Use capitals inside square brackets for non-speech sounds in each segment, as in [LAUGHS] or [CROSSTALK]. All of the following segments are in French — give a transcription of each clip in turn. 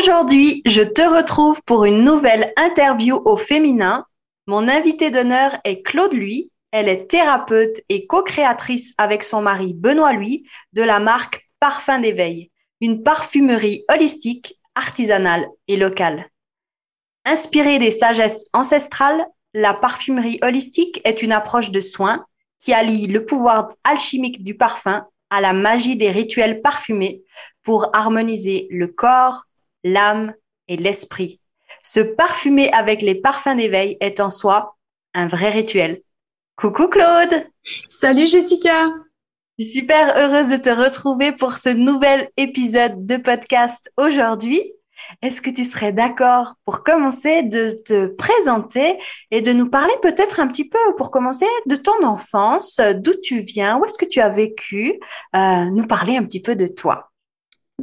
Aujourd'hui, je te retrouve pour une nouvelle interview au féminin. Mon invité d'honneur est Claude Lui. Elle est thérapeute et co-créatrice avec son mari Benoît Lui de la marque Parfum d'éveil, une parfumerie holistique, artisanale et locale. Inspirée des sagesses ancestrales, la parfumerie holistique est une approche de soins qui allie le pouvoir alchimique du parfum à la magie des rituels parfumés pour harmoniser le corps, l'âme et l'esprit. Se parfumer avec les parfums d'éveil est en soi un vrai rituel. Coucou Claude Salut Jessica Je suis super heureuse de te retrouver pour ce nouvel épisode de podcast aujourd'hui. Est-ce que tu serais d'accord pour commencer de te présenter et de nous parler peut-être un petit peu, pour commencer, de ton enfance, d'où tu viens, où est-ce que tu as vécu, euh, nous parler un petit peu de toi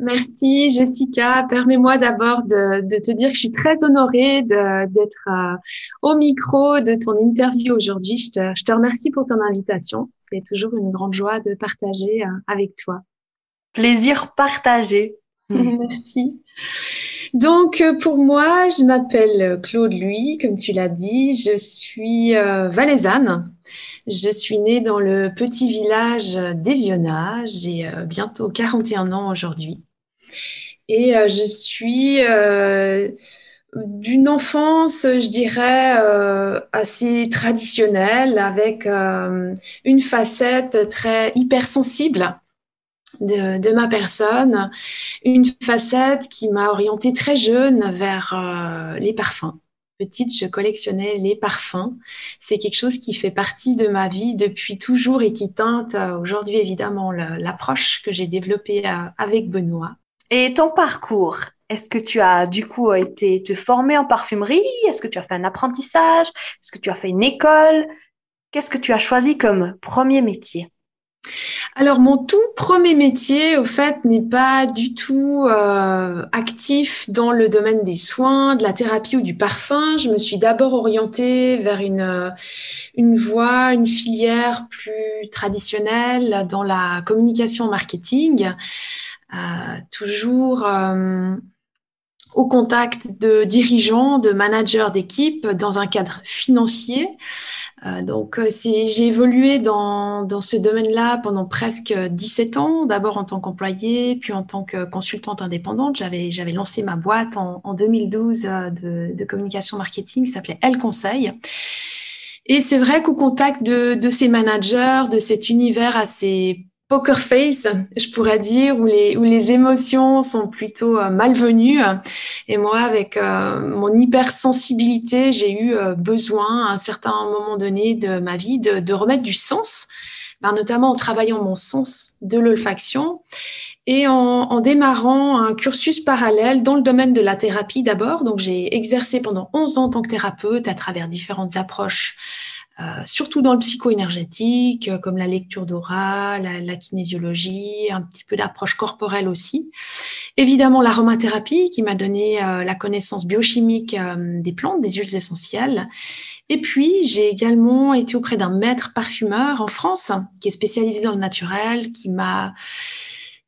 Merci Jessica. Permets-moi d'abord de, te dire que je suis très honorée d'être euh, au micro de ton interview aujourd'hui. Je te, je te, remercie pour ton invitation. C'est toujours une grande joie de partager euh, avec toi. Plaisir partagé. [LAUGHS] Merci. Donc euh, pour moi, je m'appelle Claude Louis, comme tu l'as dit, je suis valaisanne. Je suis née dans le petit village d'Eviona, j'ai bientôt 41 ans aujourd'hui. Et euh, je suis euh, d'une enfance, je dirais, euh, assez traditionnelle, avec une facette très hypersensible de, de, ma personne, une facette qui m'a orientée très jeune vers les parfums. Petite, je collectionnais les parfums. C'est quelque chose qui fait partie de ma vie depuis toujours et qui teinte aujourd'hui évidemment l'approche que j'ai développée avec Benoît. Et ton parcours, est-ce que tu as du coup été te former en parfumerie? Est-ce que tu as fait un apprentissage? Est-ce que tu as fait une école? Qu'est-ce que tu as choisi comme premier métier? Alors mon tout premier métier, au fait, n'est pas du tout euh, actif dans le domaine des soins, de la thérapie ou du parfum. Je me suis d'abord orientée vers une, euh, une voie, une filière plus traditionnelle dans la communication marketing. Euh, toujours euh, au contact de dirigeants, de managers d'équipe dans un cadre financier. Euh, donc, j'ai évolué dans, dans ce domaine-là pendant presque 17 ans, d'abord en tant qu'employée, puis en tant que consultante indépendante. J'avais, j'avais lancé ma boîte en, en 2012 de, de, communication marketing qui s'appelait Elle Conseil. Et c'est vrai qu'au contact de, de ces managers, de cet univers assez poker face, je pourrais dire, où les, où les émotions sont plutôt euh, malvenues. Et moi, avec euh, mon hypersensibilité, j'ai eu euh, besoin à un certain moment donné de ma vie de, de remettre du sens, ben, notamment en travaillant mon sens de l'olfaction et en, en, démarrant un cursus parallèle dans le domaine de la thérapie d'abord. Donc, j'ai exercé pendant 11 ans en tant que thérapeute à travers différentes approches euh, surtout dans le psycho-énergétique, euh, comme la lecture d'aura, la, kinésiologie, un petit peu d'approche corporelle aussi. Évidemment, l'aromathérapie qui m'a donné euh, la connaissance biochimique des plantes, des huiles essentielles. Et puis, j'ai également été auprès d'un maître parfumeur en France qui est spécialisé dans le naturel, qui m'a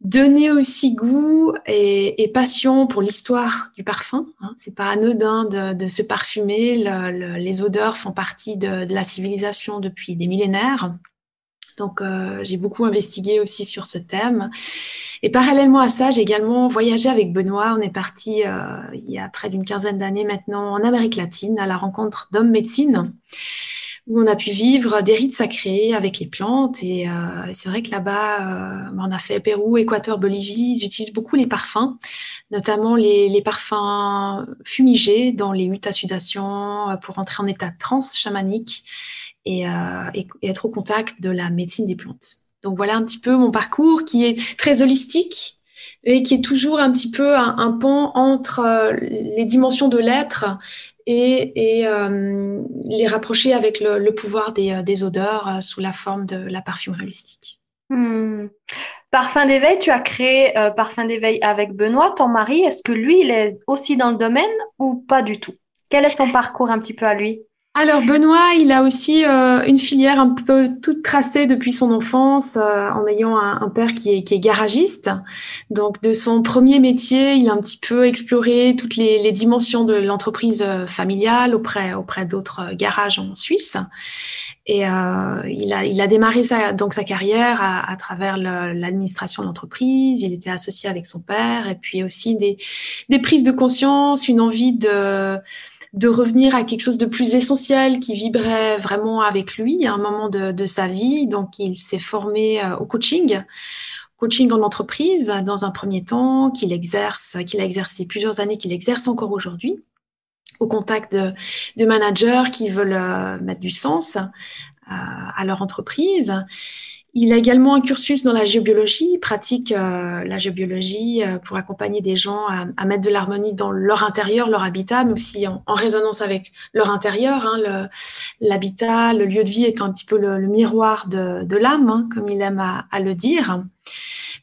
donner aussi goût et, passion pour l'histoire du parfum. Hein. C'est pas anodin de, se parfumer. Le, les odeurs font partie de, de, la civilisation depuis des millénaires. Donc, euh, j'ai beaucoup investigué aussi sur ce thème. Et parallèlement à ça, j'ai également voyagé avec Benoît. On est parti euh, il y a près d'une quinzaine d'années maintenant en Amérique latine à la rencontre d'hommes médecine où on a pu vivre des rites sacrés avec les plantes. Et euh, c'est vrai que là-bas, euh, on a fait Pérou, Équateur, Bolivie, ils utilisent beaucoup les parfums, notamment les, parfums fumigés dans les huttes à sudation euh, pour entrer en état de transe chamanique et, être au contact de la médecine des plantes. Donc voilà un petit peu mon parcours qui est très holistique et qui est toujours un petit peu un, un entre les dimensions de l'être et, les rapprocher avec le, pouvoir des, odeurs sous la forme de la parfumerie holistique. Hmm. Parfum d'éveil, tu as créé Parfum d'éveil avec Benoît, ton mari. Est-ce que lui, il est aussi dans le domaine ou pas du tout? Quel est son parcours un petit peu à lui? Alors Benoît, il a aussi euh, une filière un peu toute tracée depuis son enfance, euh, en ayant un, père qui est, garagiste. Donc de son premier métier, il a un petit peu exploré toutes les, dimensions de l'entreprise euh, familiale auprès, auprès d'autres garages en Suisse. Et euh, il, a, il a démarré sa, donc sa carrière à, à travers l'administration de l'entreprise. Il était associé avec son père, et puis aussi des, des prises de conscience, une envie de de revenir à quelque chose de plus essentiel qui vibrait vraiment avec lui à un moment de, sa vie. Donc, il s'est formé euh, au coaching, coaching en entreprise dans un premier temps, qu'il exerce, qu'il a exercé plusieurs années, qu'il exerce encore aujourd'hui au contact de, managers qui veulent euh, mettre du sens euh, à leur entreprise. Il a également un cursus dans la géobiologie, il pratique euh, la géobiologie euh, pour accompagner des gens à, mettre de l'harmonie dans leur intérieur, leur habitat, mais aussi en, résonance avec leur intérieur. Hein, l'habitat, le, lieu de vie étant un petit peu le, miroir de, l'âme, hein, comme il aime à le dire.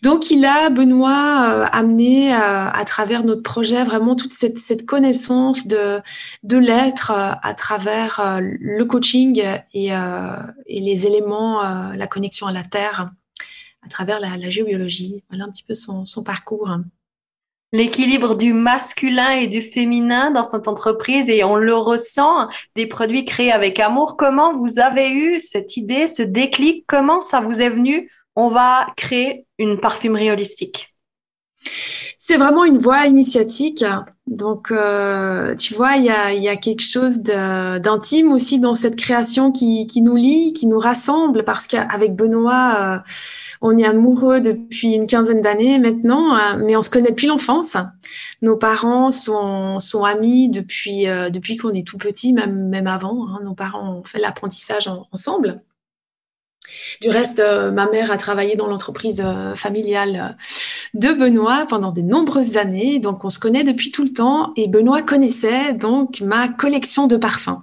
Donc, il a, Benoît, euh, amené euh, à travers notre projet vraiment toute cette, connaissance de, de l'être euh, à travers le coaching et, les éléments, la connexion à la terre, à travers la, géobiologie. Voilà un petit peu son, son parcours. L'équilibre du masculin et du féminin dans cette entreprise et on le ressent, des produits créés avec amour. Comment vous avez eu cette idée, ce déclic? Comment ça vous est venu on va créer une parfumerie holistique C'est vraiment une voie initiatique. Donc, euh, tu vois, il y a, quelque chose d'intime aussi dans cette création qui, nous lie, qui nous rassemble, parce qu'avec Benoît, euh, on est amoureux depuis une quinzaine d'années maintenant, euh, mais on se connaît depuis l'enfance. Nos parents sont, amis depuis, depuis qu'on est tout petit, même, avant. Hein. Nos parents ont fait l'apprentissage ensemble. Du reste, euh, ma mère a travaillé dans l'entreprise euh, familiale euh, de Benoît pendant de nombreuses années, donc on se connaît depuis tout le temps et Benoît connaissait donc ma collection de parfums.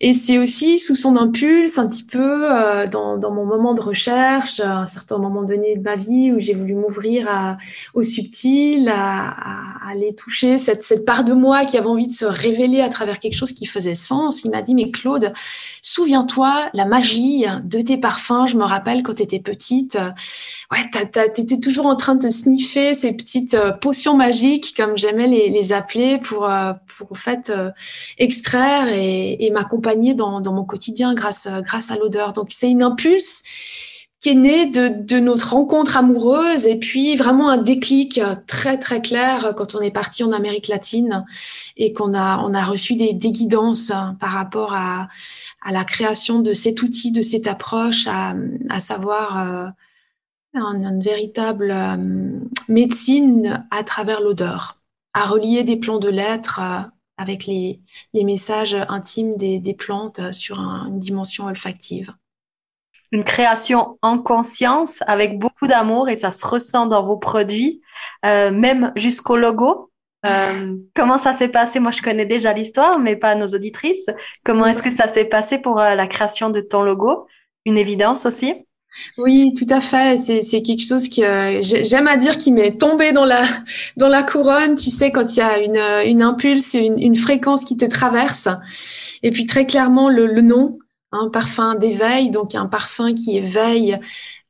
Et c'est aussi sous son impulse, un petit peu euh, dans, dans, mon moment de recherche, à un certain moment donné de ma vie où j'ai voulu m'ouvrir au subtil, à, à, aller toucher cette, cette, part de moi qui avait envie de se révéler à travers quelque chose qui faisait sens. Il m'a dit, mais Claude, souviens-toi la magie de tes parfums. Je me rappelle quand tu étais petite, ouais, tu étais toujours en train de sniffer ces petites euh, potions magiques, comme j'aimais les, les, appeler, pour, euh, pour en fait extraire et, et m'accompagner dans, mon quotidien grâce, grâce à l'odeur. Donc c'est une impulse qui est née de, notre rencontre amoureuse et puis vraiment un déclic très très clair quand on est parti en Amérique latine et qu'on a, on a reçu des, guidances par rapport à, la création de cet outil, de cette approche, à, savoir euh, une, véritable euh, médecine à travers l'odeur, à relier des plans de lettres euh, avec les, messages intimes des, plantes sur une dimension olfactive. Une création en conscience avec beaucoup d'amour et ça se ressent dans vos produits, euh, même jusqu'au logo. Euh, [LAUGHS] comment ça s'est passé? Moi, je connais déjà l'histoire, mais pas nos auditrices. Comment est-ce que ça s'est passé pour euh, la création de ton logo? Une évidence aussi? Oui, tout à fait. C'est quelque chose que euh, j'aime à dire qui m'est tombé dans la couronne. Tu sais, quand il y a une, une impulse, une, fréquence qui te traverse, et puis très clairement le, le nom, un parfum d'éveil, donc un parfum qui éveille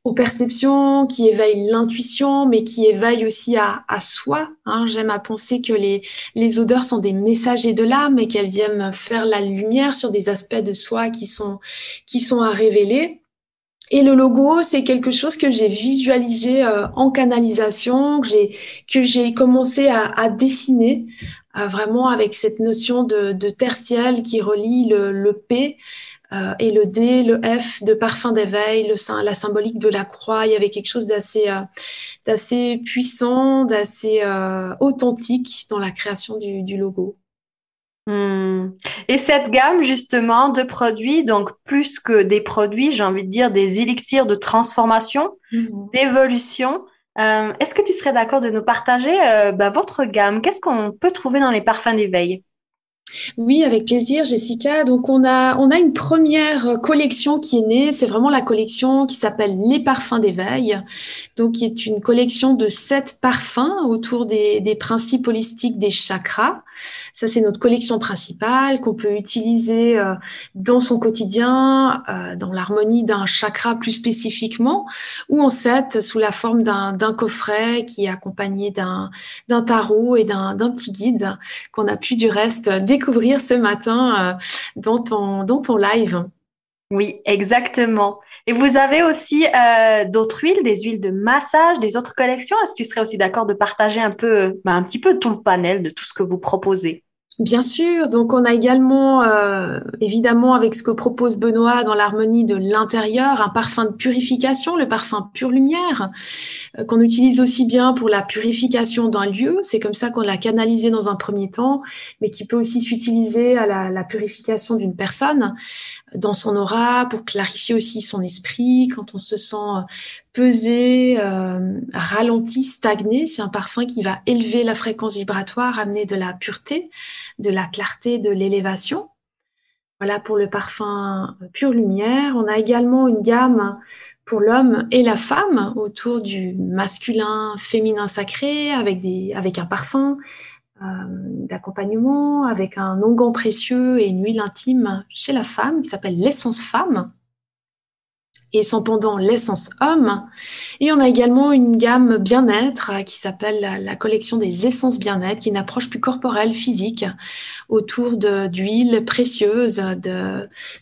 aux perceptions, qui éveille l'intuition, mais qui éveille aussi à, soi. Hein. J'aime à penser que les, odeurs sont des messagers de l'âme et qu'elles viennent faire la lumière sur des aspects de soi qui sont à révéler. Et le logo, c'est quelque chose que j'ai visualisé euh, en canalisation, que j'ai commencé à, dessiner euh, vraiment avec cette notion de, de qui relie le, P euh, et le D, le F de parfum d'éveil, la symbolique de la croix. Il y avait quelque chose d'assez d'assez puissant, d'assez authentique dans la création du logo. Hmm. Et cette gamme justement de produits, donc plus que des produits, j'ai envie de dire des élixirs de transformation, hmm. d'évolution. Euh, est-ce que tu serais d'accord de nous partager euh, bah, votre gamme? Qu'est-ce qu'on peut trouver dans les parfums d'éveil? Oui, avec plaisir, Jessica. Donc, on a, on a une première collection qui est née. C'est vraiment la collection qui s'appelle Les parfums d'éveil. Donc, qui est une collection de sept parfums autour des, principes holistiques des chakras. Ça, c'est notre collection principale qu'on peut utiliser euh, dans son quotidien, euh, dans l'harmonie d'un chakra plus spécifiquement, ou en set sous la forme d'un coffret qui est accompagné d'un tarot et d'un petit guide qu'on a pu du reste découvrir ce matin euh, dans, ton, dans ton live. Oui, exactement. Et vous avez aussi euh, d'autres huiles, des huiles de massage, des autres collections? Est-ce que tu serais aussi d'accord de partager un peu, ben, un petit peu tout le panel de tout ce que vous proposez? Bien sûr, donc on a également, euh, évidemment, avec ce que propose Benoît dans l'harmonie de l'intérieur, un parfum de purification, le parfum Pure Lumière, euh, qu'on utilise aussi bien pour la purification d'un lieu, c'est comme ça qu'on l'a canalisé dans un premier temps, mais qui peut aussi s'utiliser à la, la purification d'une personne dans son aura pour clarifier aussi son esprit quand on se sent pesé, euh, ralenti, stagné. C'est un parfum qui va élever la fréquence vibratoire, amener de la pureté, de la clarté, de l'élévation. Voilà pour le parfum pure lumière. On a également une gamme pour l'homme et la femme autour du masculin, féminin sacré avec des, avec un parfum, euh, d'accompagnement avec un onguent précieux et une huile intime chez la femme qui s'appelle l'essence femme et son pendant l'essence homme. Et on a également une gamme bien-être qui s'appelle la, collection des essences bien-être, qui est une approche plus corporelle, physique, autour d'huiles précieuses,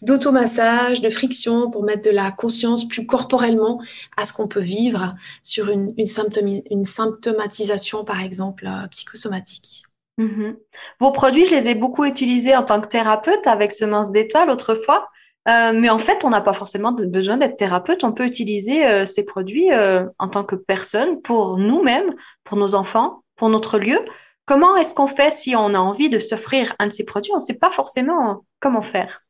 d'automassage, de, de friction, pour mettre de la conscience plus corporellement à ce qu'on peut vivre sur une symptomatisation, par exemple, euh, psychosomatique. Mhm. Vos produits, je les ai beaucoup utilisés en tant que thérapeute avec Semence d'étoiles autrefois. Euh, mais en fait, on n'a pas forcément besoin d'être thérapeute. On peut utiliser euh, ces produits euh, en tant que personne pour nous-mêmes, pour nos enfants, pour notre lieu. Comment est-ce qu'on fait si on a envie de s'offrir un de ces produits? On ne sait pas forcément comment faire.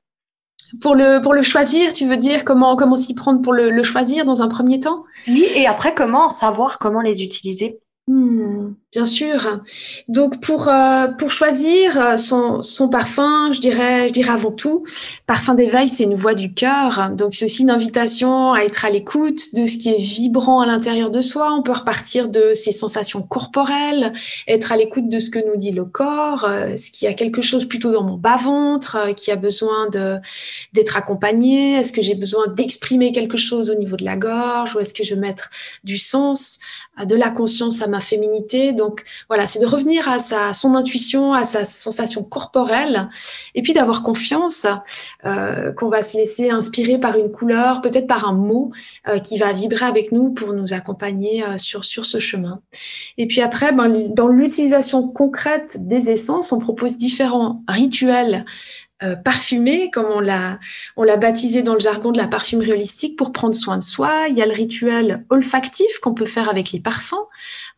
Pour le, pour le choisir, tu veux dire comment, comment s'y prendre pour le, le choisir dans un premier temps? Oui, et après, comment savoir comment les utiliser? Hmm, bien sûr. Donc pour euh, pour choisir euh, son, son parfum, je dirais je dirais avant tout, parfum d'éveil, c'est une voix du cœur. Donc c'est aussi une invitation à être à l'écoute de ce qui est vibrant à l'intérieur de soi. On peut repartir de ses sensations corporelles, être à l'écoute de ce que nous dit le corps, euh, ce qui a quelque chose plutôt dans mon bas ventre, qui a besoin de d'être accompagné? Est-ce que j'ai besoin d'exprimer quelque chose au niveau de la gorge? Ou est-ce que je veux mettre du sens, de la conscience à ma féminité? Donc voilà, c'est de revenir à sa, son intuition, à sa sensation corporelle, et puis d'avoir confiance euh, qu'on va se laisser inspirer par une couleur, peut-être par un mot euh, qui va vibrer avec nous pour nous accompagner euh, sur, sur ce chemin. Et puis après, ben, dans l'utilisation concrète des essences, on propose différents rituels euh, parfumé, comme on l'a, on l'a baptisé dans le jargon de la parfumerie holistique, pour prendre soin de soi. Il y a le rituel olfactif qu'on peut faire avec les parfums,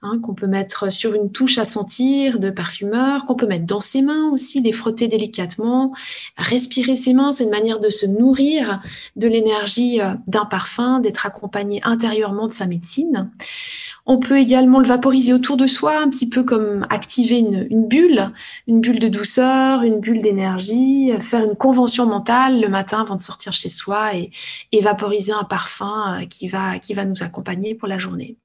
hein, qu'on peut mettre sur une touche à sentir de parfumeur, qu'on peut mettre dans ses mains aussi, les frotter délicatement, respirer ses mains, c'est une manière de se nourrir de l'énergie euh, d'un parfum, d'être accompagné intérieurement de sa médecine. On peut également le vaporiser autour de soi, un petit peu comme activer une, bulle, une bulle de douceur, une bulle d'énergie, faire une convention mentale le matin avant de sortir chez soi et, vaporiser un parfum euh, qui va, qui va nous accompagner pour la journée.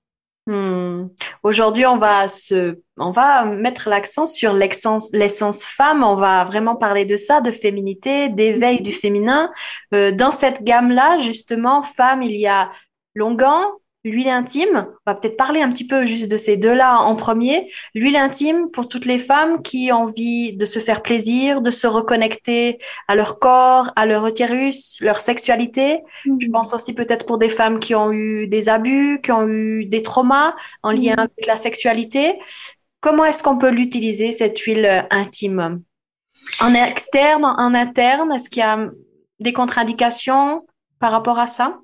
Hmm. Aujourd'hui, on va se, on va mettre l'accent sur l'essence femme. On va vraiment parler de ça, de féminité, d'éveil du féminin. Euh, dans cette gamme-là, justement, femme, il y a Longan, L'huile intime, on va peut-être parler un petit peu juste de ces deux-là en premier. L'huile intime pour toutes les femmes qui ont envie de se faire plaisir, de se reconnecter à leur corps, à leur utérus, leur sexualité. Je mhm. pense aussi peut-être pour des femmes qui ont eu des abus, qui ont eu des traumas en lien mhm. avec la sexualité. Comment est-ce qu'on peut l'utiliser, cette huile intime? En externe, en interne, est-ce qu'il y a des contre-indications par rapport à ça?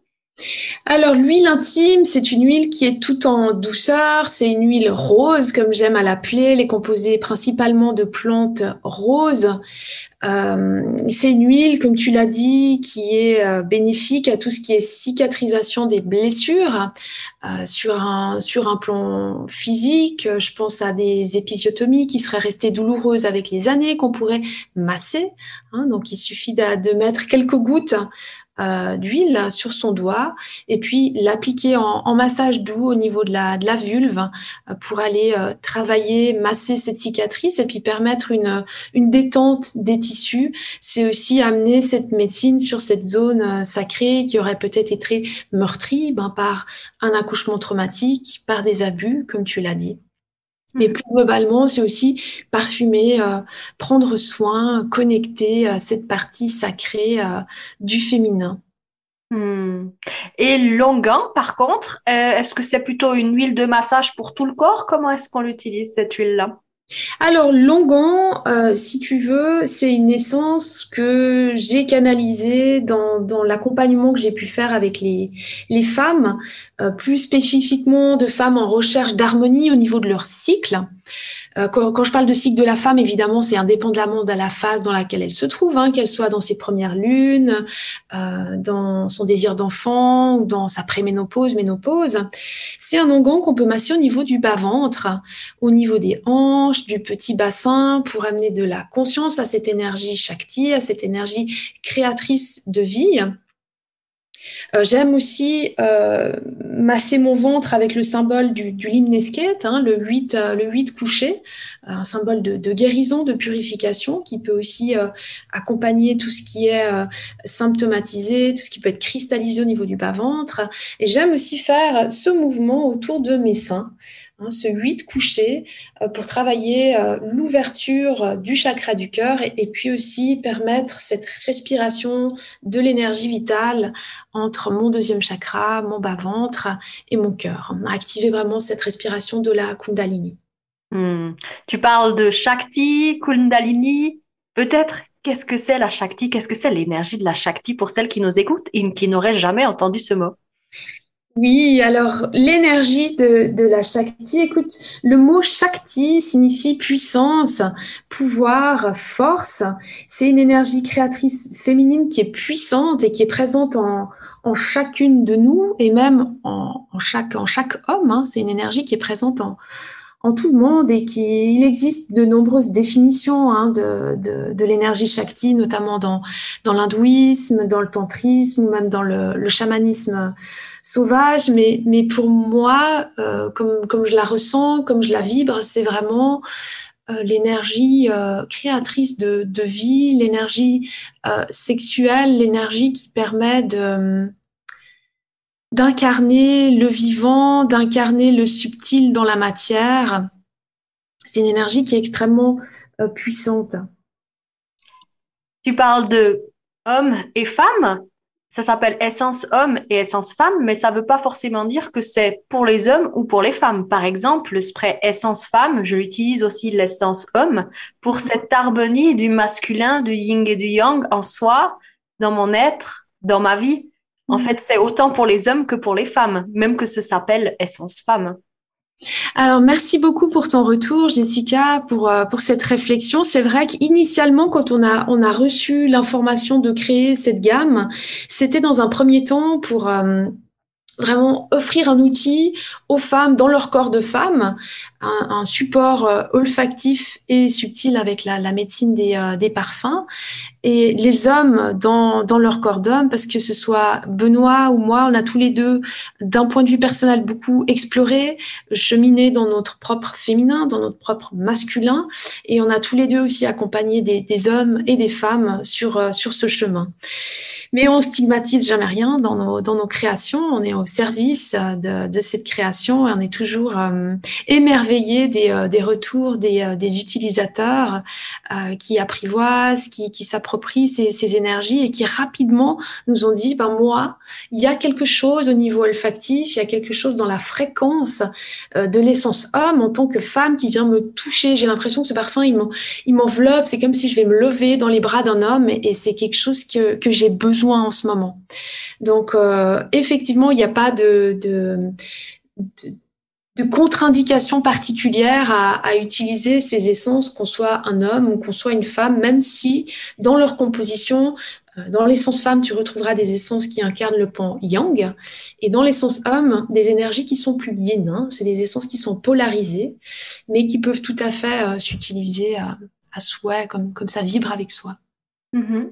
Alors l'huile intime, c'est une huile qui est tout en douceur, c'est une huile rose comme j'aime à l'appeler, elle est composée principalement de plantes roses. Euh, c'est une huile, comme tu l'as dit, qui est euh, bénéfique à tout ce qui est cicatrisation des blessures euh, sur, un, sur un plan physique. Je pense à des épisiotomies qui seraient restées douloureuses avec les années, qu'on pourrait masser. Hein. donc il suffit de, de mettre quelques gouttes euh, d'huile sur son doigt et puis l'appliquer en, massage doux au niveau de la, de la vulve euh, pour aller euh, travailler, masser cette cicatrice et puis permettre une, une détente des tissus. C'est aussi amener cette médecine sur cette zone sacrée qui aurait peut-être été meurtrie ben, par un accouchement traumatique, par des abus, comme tu l'as dit. Mais mm. plus globalement, c'est aussi parfumer, euh, prendre soin, connecter à cette partie sacrée euh, du féminin. Mm. Et l'onguent, par contre, euh, est-ce que c'est plutôt une huile de massage pour tout le corps? Comment est-ce qu'on l'utilise, cette huile-là? Alors, l'onguent, euh, si tu veux, c'est une essence que j'ai canalisée dans, l'accompagnement que j'ai pu faire avec les, les femmes, euh, plus spécifiquement de femmes en recherche d'harmonie au niveau de leur cycle. Euh, quand, je parle de cycle de la femme, évidemment, c'est indépendamment de la phase dans laquelle elle se trouve, hein, qu'elle soit dans ses premières lunes, euh, dans son désir d'enfant ou dans sa préménopause, ménopause. C'est un onguent qu'on peut masser au niveau du bas-ventre, au niveau des hanches, du petit bassin, pour amener de la conscience à cette énergie Shakti, à cette énergie créatrice de vie. Euh, j'aime aussi euh, masser mon ventre avec le symbole du, du hein, le 8, euh, le 8 couché, un symbole de, de, guérison, de purification, qui peut aussi accompagner tout ce qui est symptomatisé, tout ce qui peut être cristallisé au niveau du bas-ventre. Et j'aime aussi faire ce mouvement autour de mes seins. Hein, ce 8 couché euh, pour travailler euh, l'ouverture du chakra du cœur et, puis aussi permettre cette respiration de l'énergie vitale entre mon deuxième chakra, mon bas-ventre et mon cœur. Activer vraiment cette respiration de la Kundalini. Hmm. Tu parles de Shakti, Kundalini. Peut-être qu'est-ce que c'est la Shakti? Qu'est-ce que c'est l'énergie de la Shakti pour celles qui nous écoutent et qui n'auraient jamais entendu ce mot? Oui, alors l'énergie de, de, la Shakti, écoute, le mot Shakti signifie puissance, pouvoir, force. C'est une énergie créatrice féminine qui est puissante et qui est présente en, en chacune de nous et même en, en chaque, en chaque homme. Hein. C'est une énergie qui est présente en, en tout le monde et qu'il existe de nombreuses définitions hein, de, de, de l'énergie Shakti, notamment dans, dans l'hindouisme, dans le tantrisme ou même dans le, le chamanisme sauvage, mais, mais pour moi, euh, comme, je la ressens, comme je la vibre, c'est vraiment euh, l'énergie euh, créatrice de, vie, l'énergie sexuelle, l'énergie qui permet d'incarner le vivant, d'incarner le subtil dans la matière. C'est une énergie qui est extrêmement puissante. Tu parles de hommes et femmes? Ça s'appelle essence homme et essence femme, mais ça ne veut pas forcément dire que c'est pour les hommes ou pour les femmes. Par exemple, le spray essence femme, je l'utilise aussi l'essence homme pour cette harmonie du masculin, du yin et du yang en soi, dans mon être, dans ma vie. En mm. fait, c'est autant pour les hommes que pour les femmes, même que ce s'appelle essence femme. Alors, merci beaucoup pour ton retour, Jessica, pour, euh, pour cette réflexion. C'est vrai qu'initialement, quand on a, on a reçu l'information de créer cette gamme, c'était dans un premier temps pour... Euh, vraiment offrir un outil aux femmes dans leur corps de femme, un, support euh, olfactif et subtil avec la, médecine des, euh, des, parfums, et les hommes dans, leur corps d'homme, parce que ce soit Benoît ou moi, on a tous les deux, d'un point de vue personnel, beaucoup exploré, cheminé dans notre propre féminin, dans notre propre masculin, et on a tous les deux aussi accompagné des, hommes et des femmes sur, euh, sur ce chemin. Mais on stigmatise jamais rien dans nos, créations, on est au service de, cette création et on est toujours émerveillé émerveillée des, des retours des, des utilisateurs qui apprivoisent, qui, qui s'approprient ces, ces, énergies et qui rapidement nous ont dit, ben moi, il y a quelque chose au niveau olfactif, il y a quelque chose dans la fréquence de l'essence homme en tant que femme qui vient me toucher. J'ai l'impression que ce parfum, il m'enveloppe, c'est comme si je vais me lever dans les bras d'un homme et, c'est quelque chose que, que j'ai besoin en ce moment. Donc, euh, effectivement, il n'y a pas de, contre-indication particulière à, à, utiliser ces essences, qu'on soit un homme ou qu'on soit une femme, même si dans leur composition, euh, dans l'essence femme, tu retrouveras des essences qui incarnent le pan yang, et dans l'essence homme, des énergies qui sont plus yin. C'est des essences qui sont polarisées, mais qui peuvent tout à fait euh, s'utiliser à, à, souhait, comme, comme ça vibre avec soi. Mm-hmm.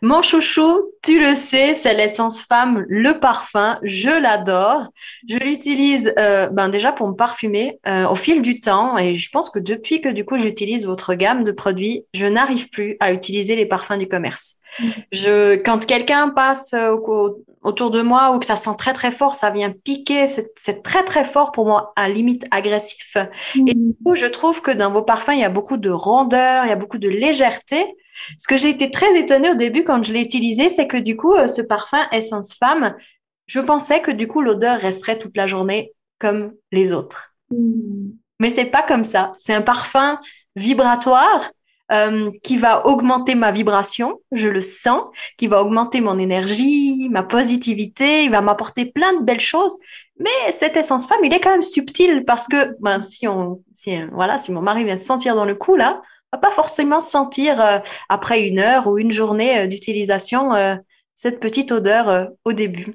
Mon chouchou, tu le sais, c'est l'essence femme, le parfum. Je l'adore. Je l'utilise euh, ben déjà pour me parfumer euh, au fil du temps et je pense que depuis que du coup j'utilise votre gamme de produits, je n'arrive plus à utiliser les parfums du commerce. Mm. Je, quand quelqu'un passe euh, autour de moi ou que ça sent très très fort, ça vient piquer, c'est très très fort pour moi, à limite agressif. Et du coup, je trouve que dans vos parfums, il y a beaucoup de rondeur, il y a beaucoup de légèreté. Ce que j'ai été très étonnée au début quand je l'ai utilisé, c'est que du coup, euh, ce parfum Essence Femme, je pensais que du coup, l'odeur resterait toute la journée comme les autres. Mm. Mais c'est pas comme ça. C'est un parfum vibratoire euh, qui va augmenter ma vibration, je le sens, qui va augmenter mon énergie, ma positivité, il va m'apporter plein de belles choses. Mais cette essence femme, il est quand même subtil parce que ben, si on, si, voilà, si mon mari vient de sentir dans le cou là, va pas forcément sentir euh, après une heure ou une journée euh, d'utilisation euh, cette petite odeur au début.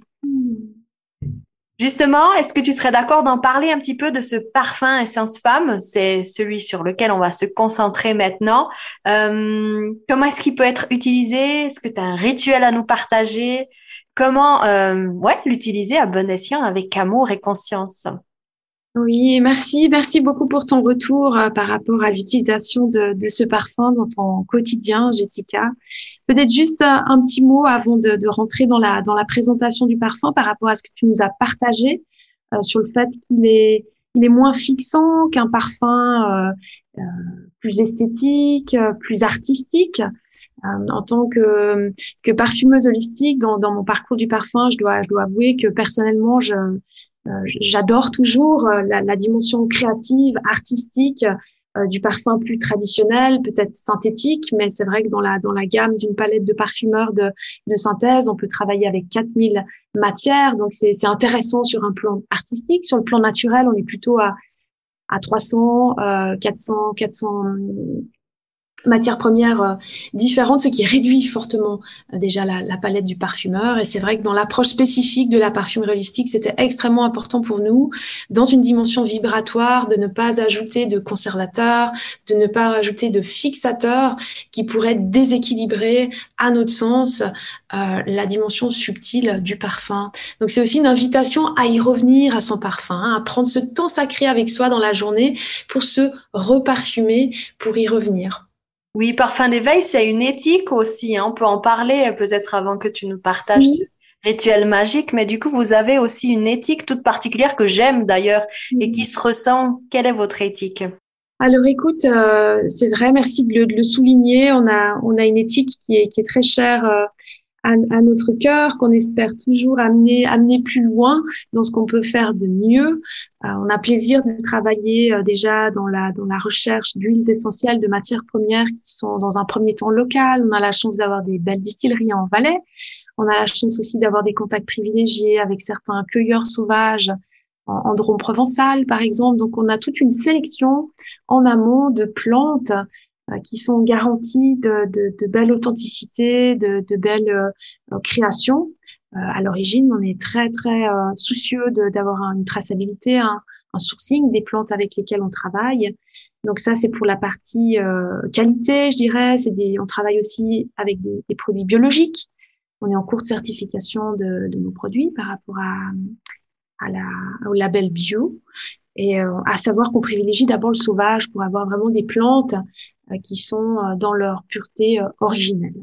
Justement, est-ce que tu serais d'accord d'en parler un petit peu de ce parfum Essence Femme? C'est celui sur lequel on va se concentrer maintenant. comment est-ce qu'il peut être utilisé? Est-ce que tu as un rituel à nous partager? Comment ouais, l'utiliser à bon escient avec amour et conscience? Oui, merci. Merci beaucoup pour ton retour euh, par rapport à l'utilisation de, de, ce parfum dans ton quotidien, Jessica. Peut-être juste euh, un, petit mot avant de, de, rentrer dans la, dans la présentation du parfum par rapport à ce que tu nous as partagé euh, sur le fait qu'il est, il est moins fixant qu'un parfum euh, plus esthétique, plus artistique. en tant que, que parfumeuse holistique, dans, dans mon parcours du parfum, je dois, je dois avouer que personnellement, je, euh, j'adore toujours euh, la, la, dimension créative, artistique euh, du parfum plus traditionnel, peut-être synthétique, mais c'est vrai que dans la dans la gamme d'une palette de parfumeurs de, de synthèse, on peut travailler avec 4000 matières, donc c'est intéressant sur un plan artistique. Sur le plan naturel, on est plutôt à à 300, euh, 400, 400 matières premières euh, différentes, ce qui réduit fortement euh, déjà la, palette du parfumeur. Et c'est vrai que dans l'approche spécifique de la parfumerie holistique, c'était extrêmement important pour nous, dans une dimension vibratoire, de ne pas ajouter de conservateurs, de ne pas ajouter de fixateurs qui pourraient déséquilibrer, à notre sens, euh, la dimension subtile du parfum. Donc c'est aussi une invitation à y revenir à son parfum, hein, à prendre ce temps sacré avec soi dans la journée pour se reparfumer, pour y revenir. Oui, parfum d'éveil, c'est une éthique aussi. Hein. On peut en parler euh, peut-être avant que tu nous partages ce rituel magique, mais du coup, vous avez aussi une éthique toute particulière que j'aime d'ailleurs et qui se ressent. Quelle est votre éthique? Alors écoute, euh, c'est vrai, merci de le, souligner. On a, on a une éthique qui est, qui est très chère à, notre cœur, qu'on espère toujours amener, amener plus loin dans ce qu'on peut faire de mieux. Euh, on a plaisir de travailler euh, déjà dans la, dans la recherche d'huiles essentielles, de matières premières qui sont dans un premier temps locales. On a la chance d'avoir des belles distilleries en Valais. On a la chance aussi d'avoir des contacts privilégiés avec certains cueilleurs sauvages en, en Drôme provençal, par exemple. Donc, on a toute une sélection en amont de plantes qui sont garanties de, de, de belle authenticité, de, de belles euh, créations. Euh, à l'origine, on est très très soucieux d'avoir une traçabilité, un, sourcing des plantes avec lesquelles on travaille. Donc ça, c'est pour la partie qualité, je dirais. Des, on travaille aussi avec des, des, produits biologiques. On est en cours de certification de, de nos produits par rapport à, à la, au label bio. Et à savoir qu'on privilégie d'abord le sauvage pour avoir vraiment des plantes euh, qui sont euh, dans leur pureté euh, originelle.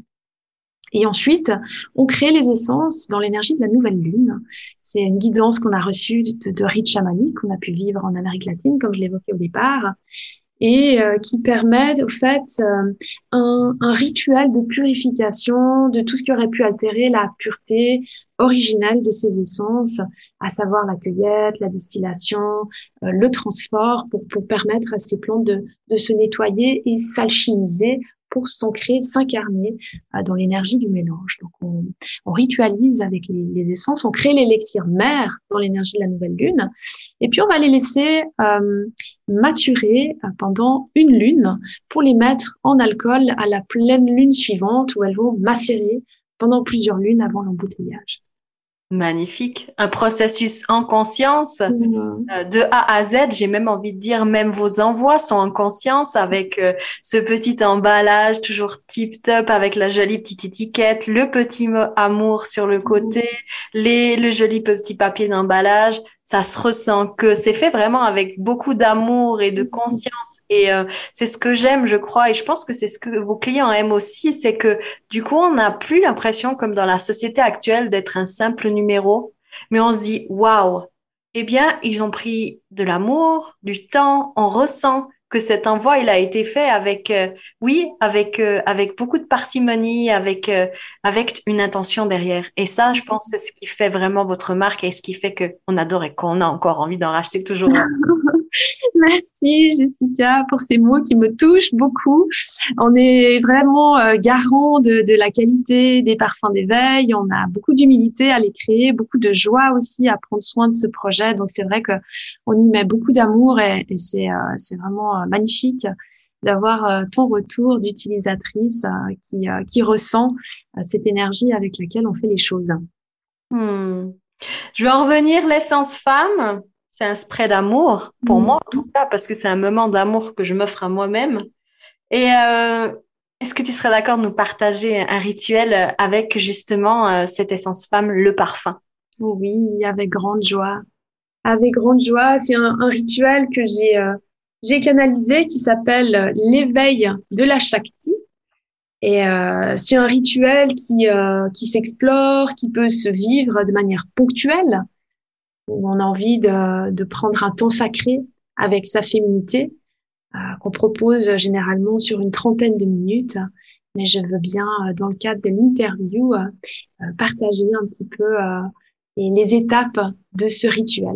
Et ensuite, on crée les essences dans l'énergie de la nouvelle lune. C'est une guidance qu'on a reçue de, de rites chamaniques qu'on a pu vivre en Amérique latine, comme je l'évoquais au départ, et euh, qui permet au fait euh, un, un, rituel de purification de tout ce qui aurait pu altérer la pureté originelle de ces essences, à savoir la cueillette, la distillation, euh, le transport, pour, pour permettre à ces plantes de, de se nettoyer et s'alchimiser pour s'ancrer, s'incarner euh, dans l'énergie du mélange. Donc on, on ritualise avec les, les, essences, on crée l'élixir mère dans l'énergie de la nouvelle lune, et puis on va les laisser euh, maturer euh, pendant une lune pour les mettre en alcool à la pleine lune suivante où elles vont macérer pendant plusieurs lunes avant l'embouteillage. Magnifique. Un processus en conscience mmh. euh, de A à Z. J'ai même envie de dire, même vos envois sont en conscience avec euh, ce petit emballage toujours tip top avec la jolie petite étiquette, le petit mot amour sur le côté, mmh. les, le joli petit papier d'emballage ça se ressent, que c'est fait vraiment avec beaucoup d'amour et de mm-hmm. conscience. Et euh, c'est ce que j'aime, je crois, et je pense que c'est ce que vos clients aiment aussi, c'est que du coup, on n'a plus l'impression, comme dans la société actuelle, d'être un simple numéro, mais on se dit, waouh, eh bien, ils ont pris de l'amour, du temps, on ressent que cet envoi il a été fait avec euh, oui avec euh, avec beaucoup de parcimonie avec euh, avec une intention derrière. Et ça je pense c'est ce qui fait vraiment votre marque et ce qui fait que on adore et qu'on a encore envie d'en racheter toujours [LAUGHS] [LAUGHS] Merci Jessica pour ces mots qui me touchent beaucoup. On est vraiment euh, garant de, la qualité des parfums d'éveil. On a beaucoup d'humilité à les créer, beaucoup de joie aussi à prendre soin de ce projet. Donc c'est vrai que on y met beaucoup d'amour et, euh, c'est vraiment euh, magnifique d'avoir ton retour d'utilisatrice qui qui ressent cette énergie avec laquelle on fait les choses. Hmm. Je vais en revenir l'essence femme c'est un spray d'amour, pour mm. moi en tout cas, parce que c'est un moment d'amour que je m'offre à moi-même. Et euh, est-ce que tu serais d'accord de nous partager un rituel avec justement euh, cette essence femme, le parfum? Oui, avec grande joie. Avec grande joie, c'est un, rituel que j'ai euh, j'ai canalisé qui s'appelle l'éveil de la Shakti. Et c'est un rituel qui, qui s'explore, qui peut se vivre de manière ponctuelle où on a envie de, de prendre un temps sacré avec sa féminité, euh, qu'on propose généralement sur une trentaine de minutes. Mais je veux bien, euh, dans le cadre de l'interview, euh, partager un petit peu les étapes de ce rituel.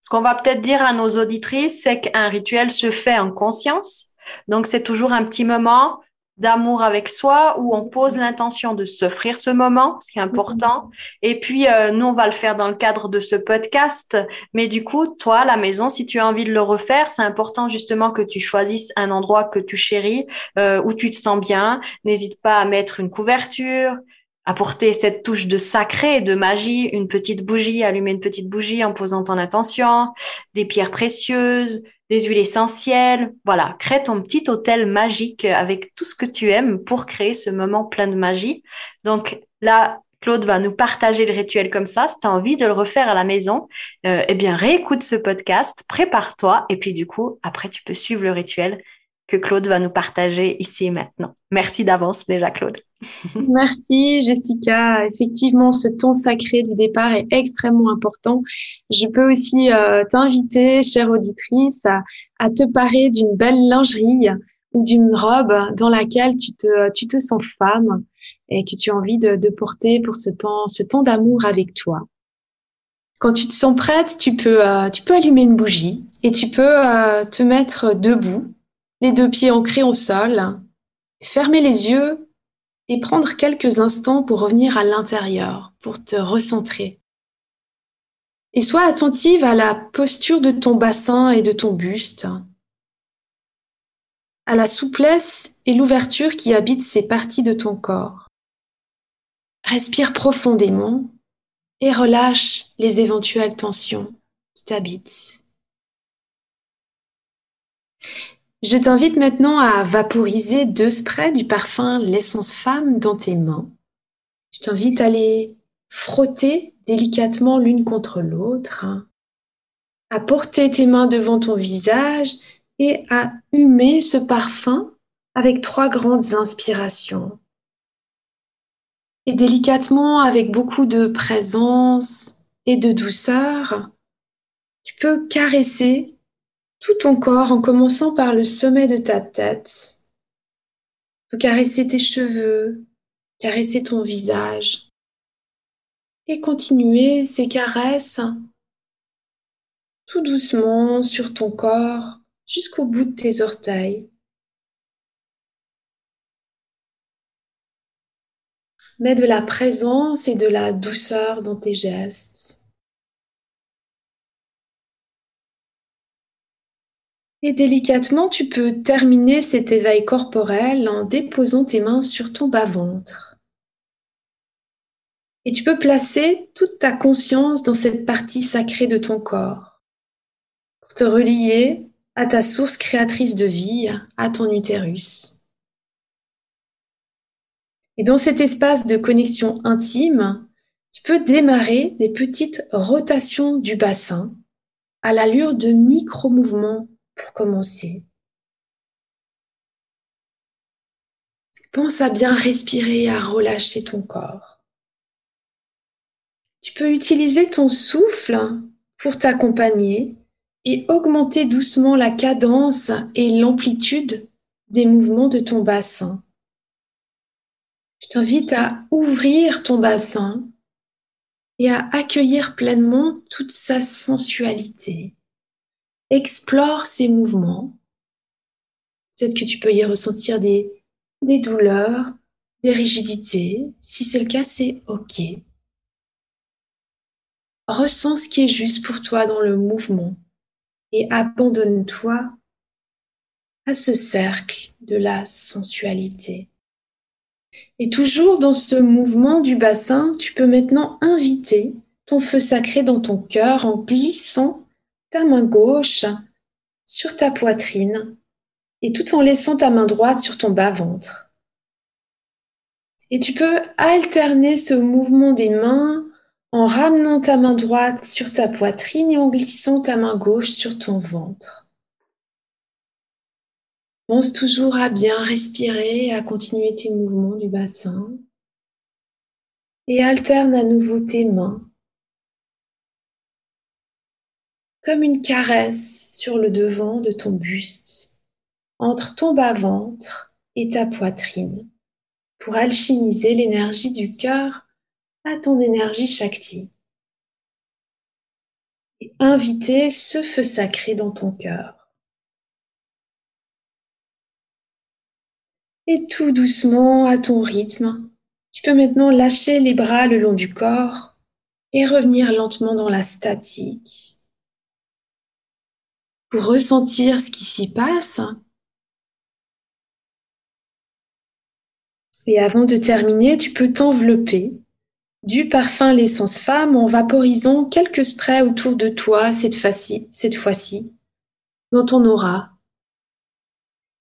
Ce qu'on va peut-être dire à nos auditrices, c'est qu'un rituel se fait en conscience. Donc, c'est toujours un petit moment d'amour avec soi où on pose l'intention de s'offrir ce moment, ce qui est important. Et puis, euh, nous, on va le faire dans le cadre de ce podcast. Mais du coup, toi, à la maison, si tu as envie de le refaire, c'est important justement que tu choisisses un endroit que tu chéris, euh, où tu te sens bien. N'hésite pas à mettre une couverture, apporter cette touche de sacré, de magie, une petite bougie, allumer une petite bougie en posant ton attention, des pierres précieuses, des huiles essentielles. Voilà, crée ton petit hôtel magique avec tout ce que tu aimes pour créer ce moment plein de magie. Donc là, Claude va nous partager le rituel comme ça. Si tu as envie de le refaire à la maison, euh, eh bien, réécoute ce podcast, prépare-toi et puis du coup, après, tu peux suivre le rituel que Claude va nous partager ici et maintenant. Merci d'avance déjà, Claude. [LAUGHS] Merci, Jessica. Effectivement, ce temps sacré du départ est extrêmement important. Je peux aussi euh, t'inviter, chère auditrice, à, te parer d'une belle lingerie ou d'une robe dans laquelle tu te, sens femme et que tu as envie de, de porter pour ce temps, ce temps d'amour avec toi. Quand tu te sens prête, tu peux, euh, tu peux allumer une bougie et tu peux euh, te mettre debout les deux pieds ancrés au sol, fermer les yeux et prendre quelques instants pour revenir à l'intérieur, pour te recentrer. Et sois attentive à la posture de ton bassin et de ton buste, à la souplesse et l'ouverture qui habitent ces parties de ton corps. Respire profondément et relâche les éventuelles tensions qui t'habitent. Je t'invite maintenant à vaporiser deux sprays du parfum L'essence femme dans tes mains. Je t'invite à les frotter délicatement l'une contre l'autre, à porter tes mains devant ton visage et à humer ce parfum avec trois grandes inspirations. Et délicatement, avec beaucoup de présence et de douceur, tu peux caresser tout ton corps en commençant par le sommet de ta tête. Tu peux caresser tes cheveux, caresser ton visage et continuer ces caresses tout doucement sur ton corps jusqu'au bout de tes orteils. Mets de la présence et de la douceur dans tes gestes. Et délicatement, tu peux terminer cet éveil corporel en déposant tes mains sur ton bas-ventre. Et tu peux placer toute ta conscience dans cette partie sacrée de ton corps pour te relier à ta source créatrice de vie, à ton utérus. Et dans cet espace de connexion intime, tu peux démarrer des petites rotations du bassin à l'allure de micro-mouvements pour commencer. Pense à bien respirer, à relâcher ton corps. Tu peux utiliser ton souffle pour t'accompagner et augmenter doucement la cadence et l'amplitude des mouvements de ton bassin. Je t'invite à ouvrir ton bassin et à accueillir pleinement toute sa sensualité. Explore ces mouvements. Peut-être que tu peux y ressentir des, douleurs, des rigidités. Si c'est le cas, c'est OK. Ressens ce qui est juste pour toi dans le mouvement et abandonne-toi à ce cercle de la sensualité. Et toujours dans ce mouvement du bassin, tu peux maintenant inviter ton feu sacré dans ton cœur en glissant ta main gauche sur ta poitrine et tout en laissant ta main droite sur ton bas-ventre. Et tu peux alterner ce mouvement des mains en ramenant ta main droite sur ta poitrine et en glissant ta main gauche sur ton ventre. Pense toujours à bien respirer, à continuer tes mouvements du bassin et alterne à nouveau tes mains comme une caresse sur le devant de ton buste entre ton bas-ventre et ta poitrine pour alchimiser l'énergie du cœur à ton énergie Shakti. Et inviter ce feu sacré dans ton cœur. Et tout doucement, à ton rythme, tu peux maintenant lâcher les bras le long du corps et revenir lentement dans la statique ressentir ce qui s'y passe. Et avant de terminer, tu peux t'envelopper du parfum l'essence femme en vaporisant quelques sprays autour de toi cette fois-ci, cette fois-ci, dans ton aura.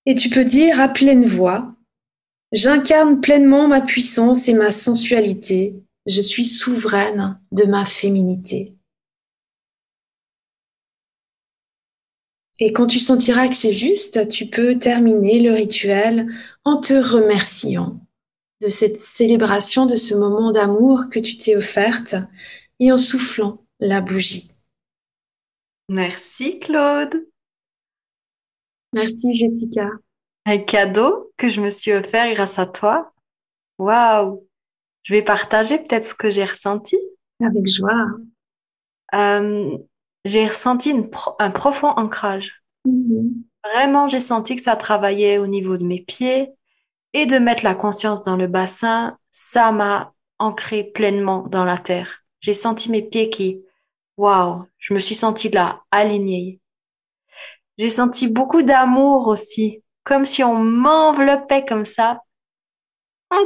Et tu peux dire à pleine voix, j'incarne pleinement ma puissance et ma sensualité, je suis souveraine de ma féminité. Et quand tu sentiras que c'est juste, tu peux terminer le rituel en te remerciant de cette célébration, de ce moment d'amour que tu t'es offerte et en soufflant la bougie. Merci Claude. Merci Jessica. Un cadeau que je me suis offert grâce à toi. Waouh. Je vais partager peut-être ce que j'ai ressenti. Avec joie. Euh, j'ai ressenti un profond ancrage. Mm-hmm. Vraiment, j'ai senti que ça travaillait au niveau de mes pieds, et de mettre la conscience dans le bassin, ça m'a ancré pleinement dans la terre. J'ai senti mes pieds qui, waouh, je me suis sentie là, alignée. J'ai senti beaucoup d'amour aussi, comme si on m'enveloppait comme ça,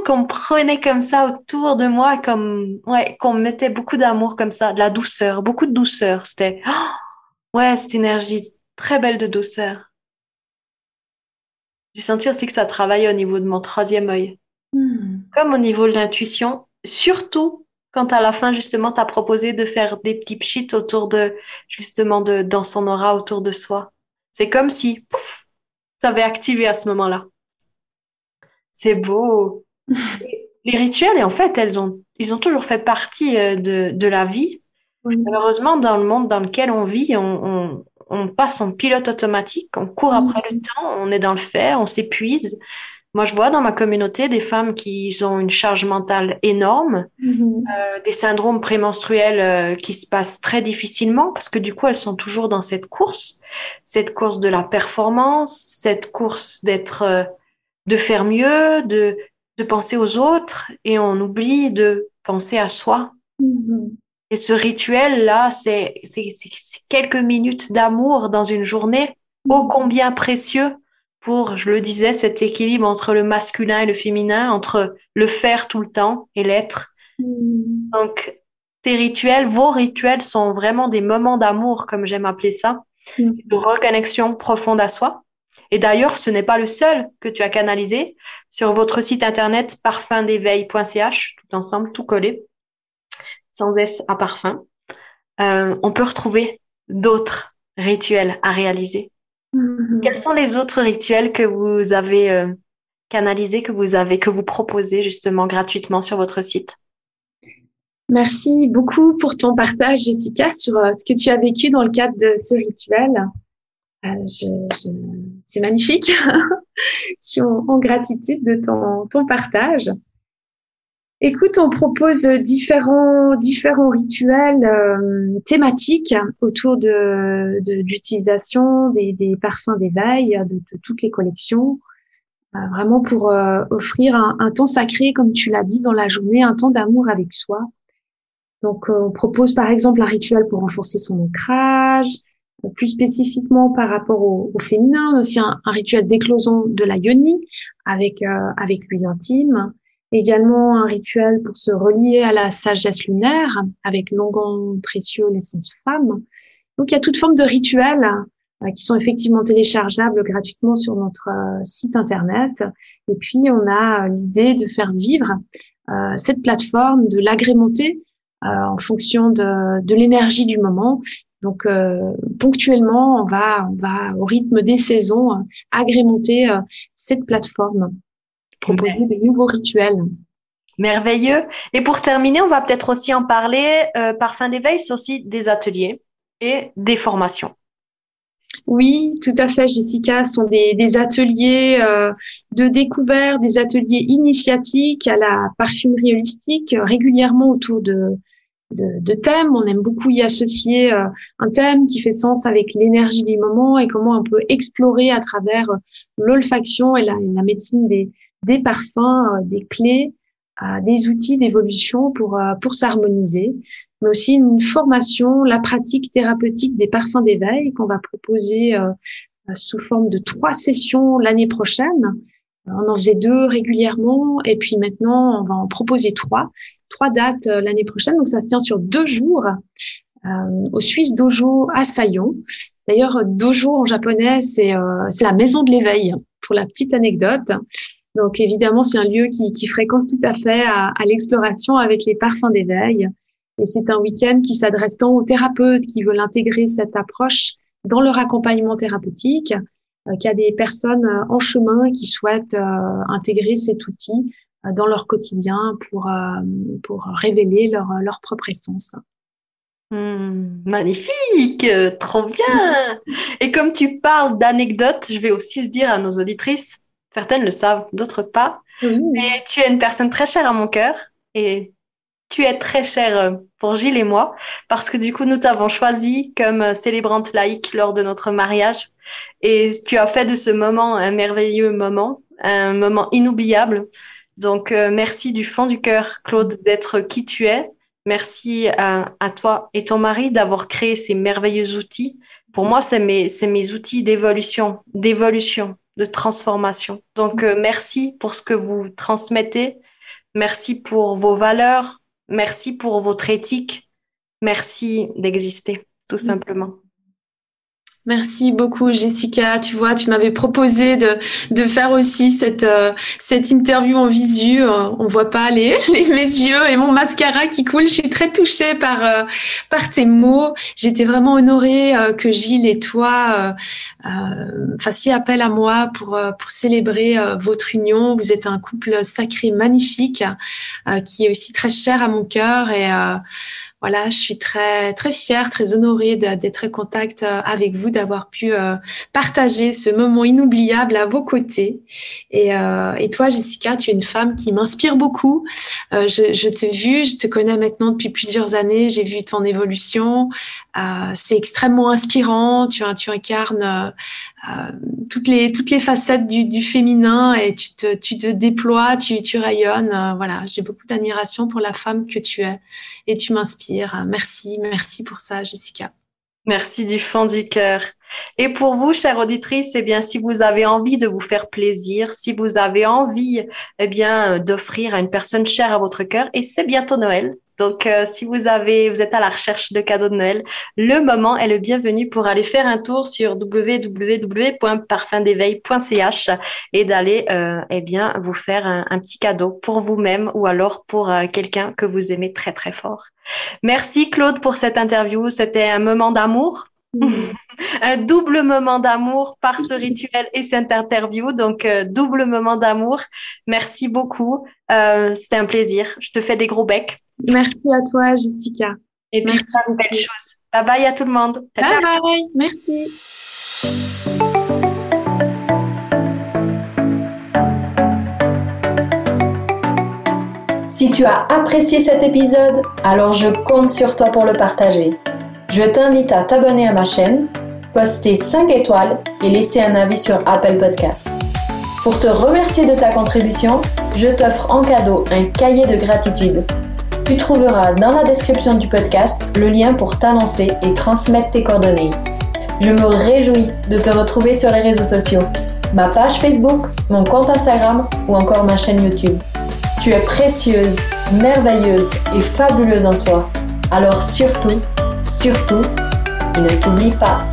qu'on prenait comme ça autour de moi, comme, ouais, qu'on mettait beaucoup d'amour comme ça, de la douceur, beaucoup de douceur. C'était, ouais, cette énergie très belle de douceur. J'ai senti aussi que ça travaillait au niveau de mon troisième œil. Hmm. Comme au niveau de l'intuition, surtout quand à la fin, justement, tu as proposé de faire des petits pchits autour de, justement, de, dans son aura autour de soi. C'est comme si, pouf, ça avait activé à ce moment-là. C'est beau. Les rituels, et en fait, elles ont, ils ont toujours fait partie euh, de, de la vie. Malheureusement, dans le monde dans lequel on vit, on, on, on passe en pilote automatique, on court mm. après le temps, on est dans le fer, on s'épuise. Moi, je vois dans ma communauté des femmes qui ont une charge mentale énorme, mm-hmm. euh, des syndromes prémenstruels euh, qui se passent très difficilement parce que du coup, elles sont toujours dans cette course, cette course de la performance, cette course d'être, euh, de faire mieux, de, de penser aux autres et on oublie de penser à soi. Mm-hmm. Et ce rituel-là, c'est quelques minutes d'amour dans une journée, ô combien précieux pour, je le disais, cet équilibre entre le masculin et le féminin, entre le faire tout le temps et l'être. Mm. Donc, tes rituels, vos rituels sont vraiment des moments d'amour, comme j'aime appeler ça, mm. de reconnexion profonde à soi. Et d'ailleurs, ce n'est pas le seul que tu as canalisé sur votre site internet parfumdéveil.ch, tout ensemble, tout collé, sans S à parfum. Euh, on peut retrouver d'autres rituels à réaliser. Mm-hmm. Quels sont les autres rituels que vous avez euh, canalisés, que vous avez, que vous proposez justement gratuitement sur votre site? Merci beaucoup pour ton partage, Jessica, sur euh, ce que tu as vécu dans le cadre de ce rituel. Euh, c'est magnifique. [LAUGHS] je suis en, gratitude de ton, ton partage. Écoute, on propose différents différents rituels euh, thématiques autour de, de l'utilisation des, des, parfums d'éveil de, de, toutes les collections, euh, vraiment pour offrir un, un, temps sacré, comme tu l'as dit dans la journée, un temps d'amour avec soi. Donc, on propose par exemple un rituel pour renforcer son ancrage, plus spécifiquement par rapport au, au féminin, aussi un, un rituel d'éclosion de la yoni avec avec l'huile intime également un rituel pour se relier à la sagesse lunaire avec l'onguent précieux, l'essence femme. Donc il y a toute forme de rituels euh, qui sont effectivement téléchargeables gratuitement sur notre euh, site internet. Et puis on a l'idée de faire vivre euh, cette plateforme, de l'agrémenter en fonction de, de l'énergie du moment. Donc ponctuellement, on va, on va au rythme des saisons agrémenter cette plateforme proposer de nouveaux rituels. Merveilleux. Et pour terminer, on va peut-être aussi en parler. Euh, Parfum d'éveil, c'est aussi des ateliers et des formations. Oui, tout à fait, Jessica. Ce sont des, des ateliers euh, de découverte, des ateliers initiatiques à la parfumerie holistique, régulièrement autour de, de, de, thèmes. On aime beaucoup y associer euh, un thème qui fait sens avec l'énergie du moment et comment on peut explorer à travers l'olfaction et la, la médecine des, des parfums, euh, des clés, euh, des outils d'évolution pour, euh, pour s'harmoniser, mais aussi une formation, la pratique thérapeutique des parfums d'éveil qu'on va proposer sous forme de trois sessions l'année prochaine. On en faisait deux régulièrement et puis maintenant on va en proposer trois, trois dates l'année prochaine. Donc ça se tient sur deux jours au Suisse Dojo à Sayon. D'ailleurs, Dojo en japonais, c'est c'est la maison de l'éveil pour la petite anecdote. Donc évidemment, c'est un lieu qui, qui, fréquence tout à fait à, à l'exploration avec les parfums d'éveil. Et c'est un week-end qui s'adresse tant aux thérapeutes qui veulent intégrer cette approche dans leur accompagnement thérapeutique, euh, qu'il y a des personnes euh, en chemin qui souhaitent euh, intégrer cet outil euh, dans leur quotidien pour, pour révéler leur, leur propre essence. Mmh, magnifique, trop bien. Et comme tu parles d'anecdotes, je vais aussi le dire à nos auditrices, Certaines le savent, d'autres pas. Mais tu es une personne très chère à mon cœur et tu es très chère euh, pour Gilles et moi parce que du coup, nous t'avons choisi comme euh, célébrante laïque lors de notre mariage et tu as fait de ce moment un merveilleux moment, un moment inoubliable. Donc, euh, merci du fond du cœur, Claude, d'être qui tu es. Merci à, toi et ton mari d'avoir créé ces merveilleux outils. Pour moi, c'est mes, mes outils d'évolution, d'évolution, de transformation. Donc, merci pour ce que vous transmettez. Merci pour vos valeurs. Merci pour votre éthique. Merci d'exister, tout simplement. Merci beaucoup, Jessica. Tu vois, tu m'avais proposé de, de faire aussi cette, euh, cette interview en visu. Euh, on voit pas les, [LAUGHS] les, mes yeux et mon mascara qui coule. Je suis très touchée par, euh, par tes mots. J'étais vraiment honorée que Gilles et toi fassiez appel à moi pour, pour célébrer votre union. Vous êtes un couple sacré, magnifique, qui est aussi très cher à mon cœur et voilà, je suis très très fière, très honorée d'être en contact euh, avec vous, d'avoir pu euh, partager ce moment inoubliable à vos côtés. Et, euh, et toi, Jessica, tu es une femme qui m'inspire beaucoup. Euh, je, je t'ai vue, je te connais maintenant depuis plusieurs années. J'ai vu ton évolution. Euh, c'est extrêmement inspirant. Tu, tu incarnes euh, toutes les toutes les facettes du, féminin et tu te tu te déploies, tu tu rayonnes. Euh, voilà, j'ai beaucoup d'admiration pour la femme que tu es et tu m'inspires. Merci, merci pour ça, Jessica. Merci du fond du cœur. Et pour vous, chère auditrice, eh bien, si vous avez envie de vous faire plaisir, si vous avez envie, eh bien, d'offrir à une personne chère à votre cœur, et c'est bientôt Noël. Donc, euh, si vous avez, vous êtes à la recherche de cadeaux de Noël, le moment est le bienvenu pour aller faire un tour sur www.parfumdéveil.ch et d'aller, euh, eh bien, vous faire un, petit cadeau pour vous-même ou alors pour euh, quelqu'un que vous aimez très très fort. Merci Claude pour cette interview. C'était un moment d'amour. [LAUGHS] un double moment d'amour par ce rituel et cette interview. Donc, euh, double moment d'amour. Merci beaucoup. Euh, C'était un plaisir. Je te fais des gros becs. Merci à toi, Jessica. Et puis, plein de belles choses. Bye bye à tout le monde. Bye bye. Merci. Si tu as apprécié cet épisode, alors je compte sur toi pour le partager. Je t'invite à t'abonner à ma chaîne, poster 5 étoiles et laisser un avis sur Apple Podcast. Pour te remercier de ta contribution, je t'offre en cadeau un cahier de gratitude. Tu trouveras dans la description du podcast le lien pour t'annoncer et transmettre tes coordonnées. Je me réjouis de te retrouver sur les réseaux sociaux, ma page Facebook, mon compte Instagram ou encore ma chaîne YouTube. Tu es précieuse, merveilleuse et fabuleuse en soi. Alors surtout, Surtout, ne t'oublie pas.